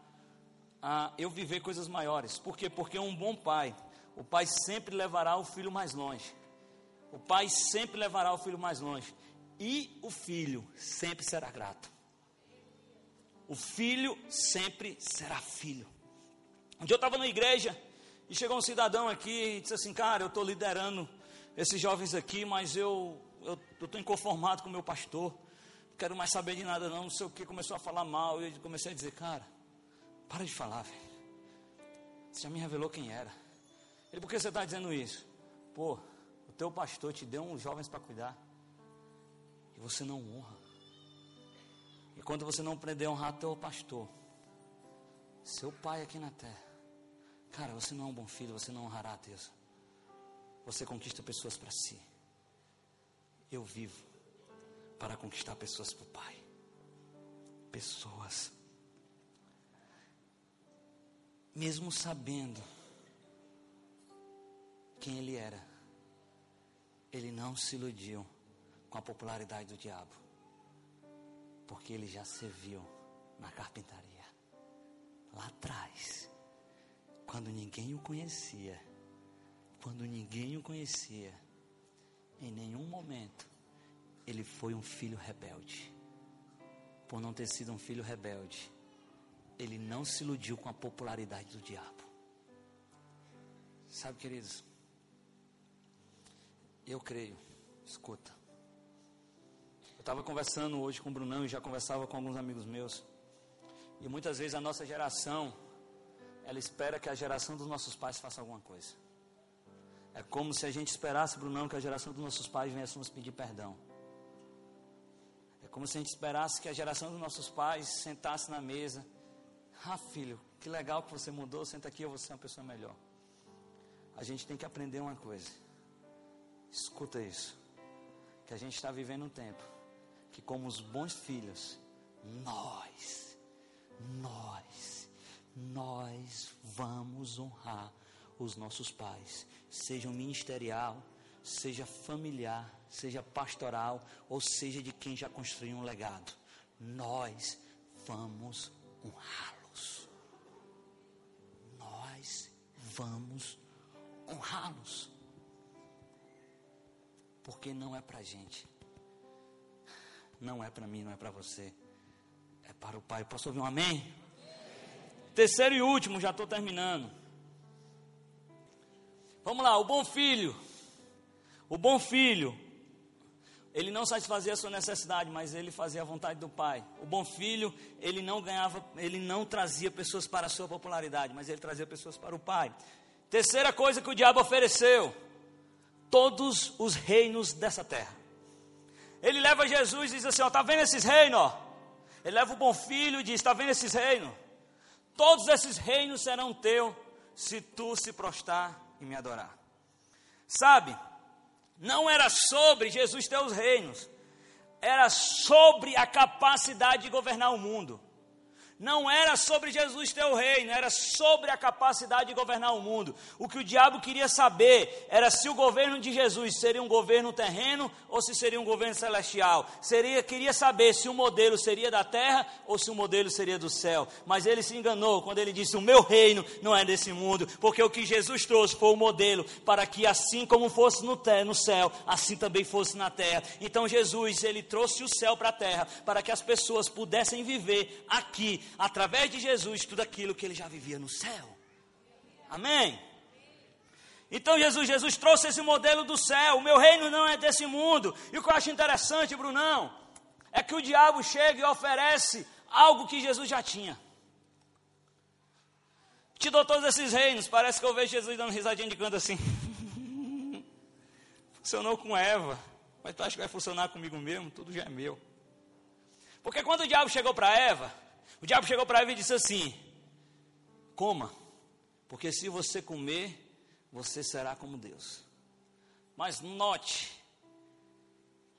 a eu viver coisas maiores. Por quê? Porque um bom pai, o pai sempre levará o filho mais longe. O pai sempre levará o filho mais longe. E o filho sempre será grato. O filho sempre será filho. Um dia eu estava na igreja e chegou um cidadão aqui e disse assim: Cara, eu estou liderando esses jovens aqui, mas eu estou inconformado com o meu pastor. Não quero mais saber de nada, não. Não sei o que. Começou a falar mal. E eu comecei a dizer: Cara, para de falar, velho. Você já me revelou quem era. Ele, por que você está dizendo isso? Pô, o teu pastor te deu uns jovens para cuidar. E você não honra. E quando você não aprender a honrar teu pastor, seu pai aqui na terra, cara, você não é um bom filho, você não honrará a Deus. Você conquista pessoas para si. Eu vivo para conquistar pessoas para o Pai. Pessoas. Mesmo sabendo quem ele era, ele não se iludiu com a popularidade do diabo porque ele já serviu na carpintaria. Lá atrás, quando ninguém o conhecia, quando ninguém o conhecia, em nenhum momento ele foi um filho rebelde. Por não ter sido um filho rebelde, ele não se iludiu com a popularidade do diabo. Sabe, queridos, eu creio, escuta, estava conversando hoje com o Brunão e já conversava com alguns amigos meus. E muitas vezes a nossa geração, ela espera que a geração dos nossos pais faça alguma coisa. É como se a gente esperasse, Brunão, que a geração dos nossos pais viesse nos pedir perdão. É como se a gente esperasse que a geração dos nossos pais sentasse na mesa. Ah, filho, que legal que você mudou, senta aqui, eu vou ser uma pessoa melhor. A gente tem que aprender uma coisa. Escuta isso. Que a gente está vivendo um tempo que, como os bons filhos, nós, nós, nós vamos honrar os nossos pais, seja ministerial, seja familiar, seja pastoral, ou seja de quem já construiu um legado. Nós vamos honrá-los. Nós vamos honrá-los. Porque não é para gente. Não é para mim, não é para você. É para o Pai. Posso ouvir um amém? Terceiro e último, já estou terminando. Vamos lá, o bom filho. O bom filho. Ele não satisfazia a sua necessidade, mas ele fazia a vontade do pai. O bom filho, ele não ganhava, ele não trazia pessoas para a sua popularidade, mas ele trazia pessoas para o pai. Terceira coisa que o diabo ofereceu: todos os reinos dessa terra. Ele leva Jesus e diz assim: ó, tá vendo esses reinos? Ele leva o bom filho e diz: está vendo esses reinos? Todos esses reinos serão teu se tu se prostrar e me adorar. Sabe? Não era sobre Jesus ter os reinos, era sobre a capacidade de governar o mundo não era sobre Jesus ter o reino, era sobre a capacidade de governar o mundo. O que o diabo queria saber era se o governo de Jesus seria um governo terreno ou se seria um governo celestial. Seria, queria saber se o modelo seria da terra ou se o modelo seria do céu. Mas ele se enganou quando ele disse: O meu reino não é desse mundo, porque o que Jesus trouxe foi o modelo para que, assim como fosse no, no céu, assim também fosse na terra. Então Jesus, ele trouxe o céu para a terra para que as pessoas pudessem viver aqui através de Jesus, tudo aquilo que ele já vivia no céu. Amém? Então Jesus, Jesus trouxe esse modelo do céu. O meu reino não é desse mundo. E o que eu acho interessante, Brunão, é que o diabo chega e oferece algo que Jesus já tinha. Te dou todos esses reinos. Parece que eu vejo Jesus dando risadinha de canto assim. [laughs] Funcionou com Eva. Mas tu acha que vai funcionar comigo mesmo? Tudo já é meu. Porque quando o diabo chegou para Eva, o diabo chegou para Eva e disse assim: Coma, porque se você comer, você será como Deus. Mas note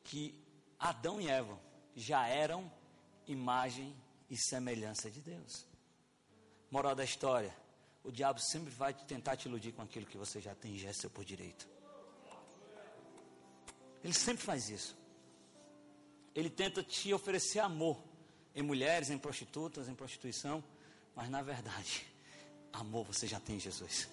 que Adão e Eva já eram imagem e semelhança de Deus. Moral da história: o diabo sempre vai tentar te iludir com aquilo que você já tem já é seu por direito. Ele sempre faz isso. Ele tenta te oferecer amor em mulheres, em prostitutas, em prostituição, mas na verdade, amor você já tem em Jesus.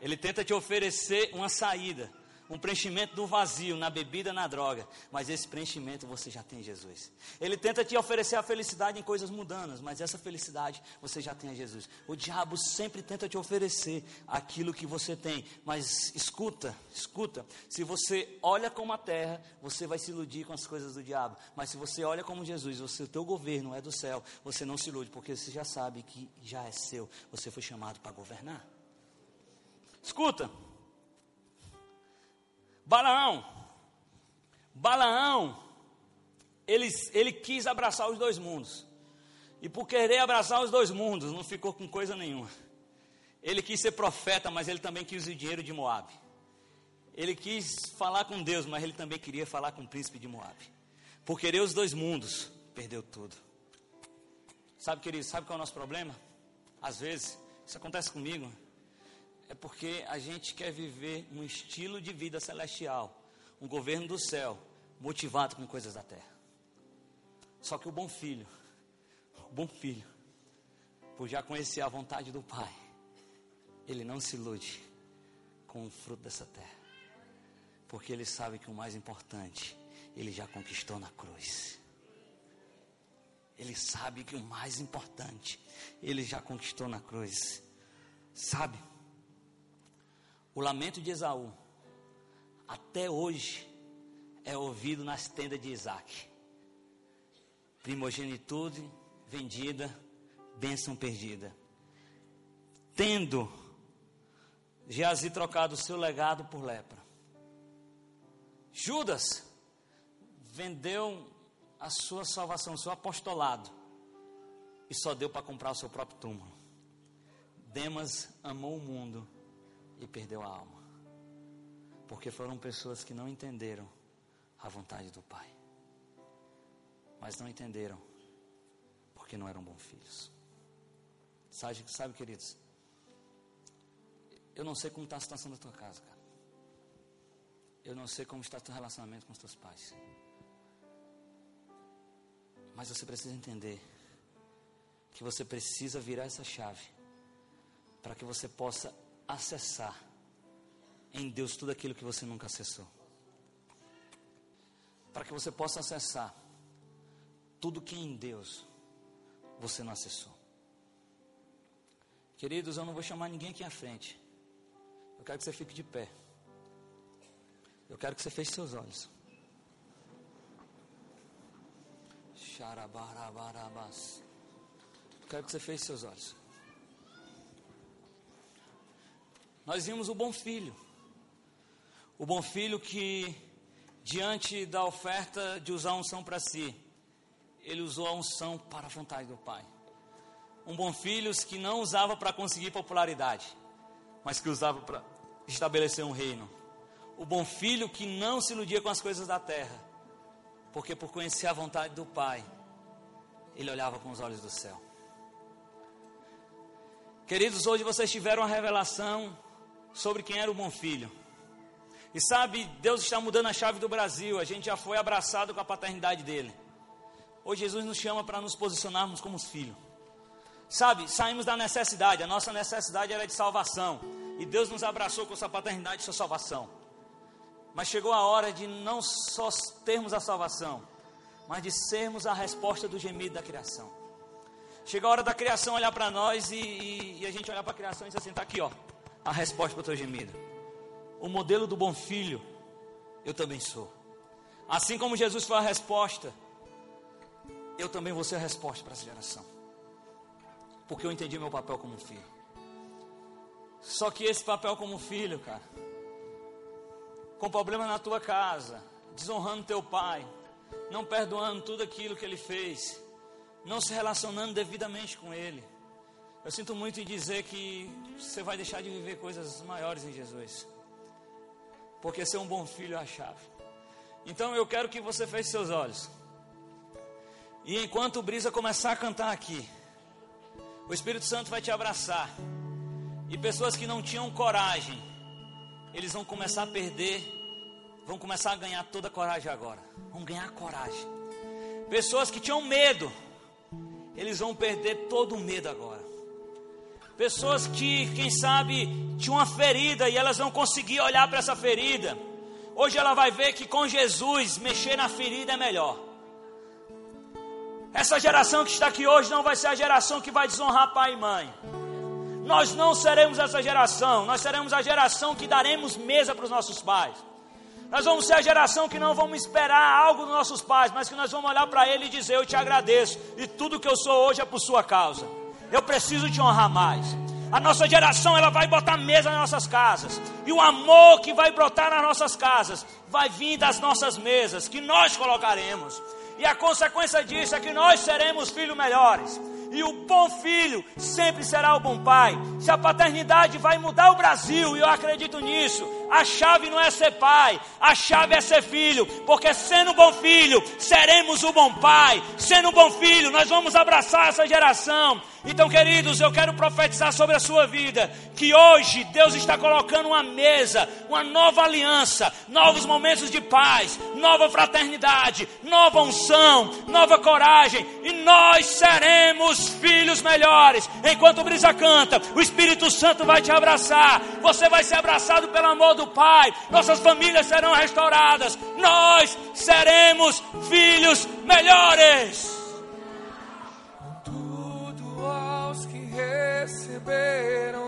Ele tenta te oferecer uma saída, um preenchimento do vazio na bebida, na droga, mas esse preenchimento você já tem em Jesus. Ele tenta te oferecer a felicidade em coisas mundanas, mas essa felicidade você já tem em Jesus. O diabo sempre tenta te oferecer aquilo que você tem, mas escuta, escuta. Se você olha como a terra, você vai se iludir com as coisas do diabo, mas se você olha como Jesus, o teu governo é do céu, você não se ilude, porque você já sabe que já é seu, você foi chamado para governar. Escuta. Balaão, Balaão, ele, ele quis abraçar os dois mundos. E por querer abraçar os dois mundos, não ficou com coisa nenhuma. Ele quis ser profeta, mas ele também quis o dinheiro de Moab. Ele quis falar com Deus, mas ele também queria falar com o príncipe de Moab. Por querer os dois mundos, perdeu tudo. Sabe, querido, sabe qual é o nosso problema? Às vezes, isso acontece comigo porque a gente quer viver um estilo de vida celestial, um governo do céu, motivado com coisas da terra. Só que o bom filho, o bom filho, por já conhecer a vontade do Pai, ele não se ilude com o fruto dessa terra, porque ele sabe que o mais importante ele já conquistou na cruz. Ele sabe que o mais importante ele já conquistou na cruz. Sabe? O lamento de Esaú, até hoje, é ouvido nas tendas de Isaac. Primogenitude vendida, bênção perdida. Tendo Geazi trocado o seu legado por lepra. Judas vendeu a sua salvação, o seu apostolado, e só deu para comprar o seu próprio túmulo. Demas amou o mundo e perdeu a alma, porque foram pessoas que não entenderam a vontade do Pai, mas não entenderam porque não eram bons filhos. Sabe, sabe queridos? Eu não sei como está a situação da tua casa, cara. Eu não sei como está o teu relacionamento com os teus pais. Mas você precisa entender que você precisa virar essa chave para que você possa acessar em Deus tudo aquilo que você nunca acessou. Para que você possa acessar tudo que em Deus você não acessou. Queridos, eu não vou chamar ninguém aqui à frente. Eu quero que você fique de pé. Eu quero que você feche seus olhos. Xarabarabarabbas. Eu quero que você feche seus olhos. Nós vimos o bom filho. O bom filho que, diante da oferta de usar a unção para si, ele usou a unção para a vontade do Pai. Um bom filho que não usava para conseguir popularidade, mas que usava para estabelecer um reino. O bom filho que não se iludia com as coisas da terra, porque por conhecer a vontade do Pai, ele olhava com os olhos do céu. Queridos, hoje vocês tiveram uma revelação sobre quem era o bom filho. E sabe, Deus está mudando a chave do Brasil. A gente já foi abraçado com a paternidade dele. Hoje Jesus nos chama para nos posicionarmos como filhos. Sabe, saímos da necessidade, a nossa necessidade era de salvação. E Deus nos abraçou com sua paternidade e sua salvação. Mas chegou a hora de não só termos a salvação, mas de sermos a resposta do gemido da criação. Chega a hora da criação olhar para nós e, e, e, a gente olhar para a criação e dizer assim: está aqui, ó, a resposta para o teu gemido. O modelo do bom filho, eu também sou. Assim como Jesus foi a resposta eu também vou ser a resposta para essa geração. Porque eu entendi meu papel como filho. Só que esse papel como filho, cara, com problema na tua casa, desonrando teu pai, não perdoando tudo aquilo que ele fez, não se relacionando devidamente com ele. Eu sinto muito em dizer que você vai deixar de viver coisas maiores em Jesus. Porque ser um bom filho é a chave. Então eu quero que você feche seus olhos. E enquanto o Brisa começar a cantar aqui, o Espírito Santo vai te abraçar. E pessoas que não tinham coragem, eles vão começar a perder, vão começar a ganhar toda a coragem agora. Vão ganhar coragem. Pessoas que tinham medo, eles vão perder todo o medo agora. Pessoas que, quem sabe, tinham uma ferida e elas não conseguiam olhar para essa ferida. Hoje ela vai ver que com Jesus mexer na ferida é melhor. Essa geração que está aqui hoje não vai ser a geração que vai desonrar pai e mãe. Nós não seremos essa geração, nós seremos a geração que daremos mesa para os nossos pais. Nós vamos ser a geração que não vamos esperar algo dos nossos pais, mas que nós vamos olhar para ele e dizer: Eu te agradeço, e tudo que eu sou hoje é por sua causa. Eu preciso te honrar mais. A nossa geração ela vai botar mesa nas nossas casas. E o amor que vai brotar nas nossas casas vai vir das nossas mesas que nós colocaremos. E a consequência disso é que nós seremos filhos melhores. E o bom filho sempre será o bom pai. Se a paternidade vai mudar o Brasil, e eu acredito nisso, a chave não é ser pai, a chave é ser filho. Porque sendo bom filho, seremos o bom pai. Sendo bom filho, nós vamos abraçar essa geração. Então, queridos, eu quero profetizar sobre a sua vida que hoje Deus está colocando uma mesa, uma nova aliança, novos momentos de paz, nova fraternidade, nova unção, nova coragem, e nós seremos filhos melhores. Enquanto o brisa canta, o Espírito Santo vai te abraçar, você vai ser abraçado pelo amor do Pai, nossas famílias serão restauradas, nós seremos filhos melhores. receberam e aos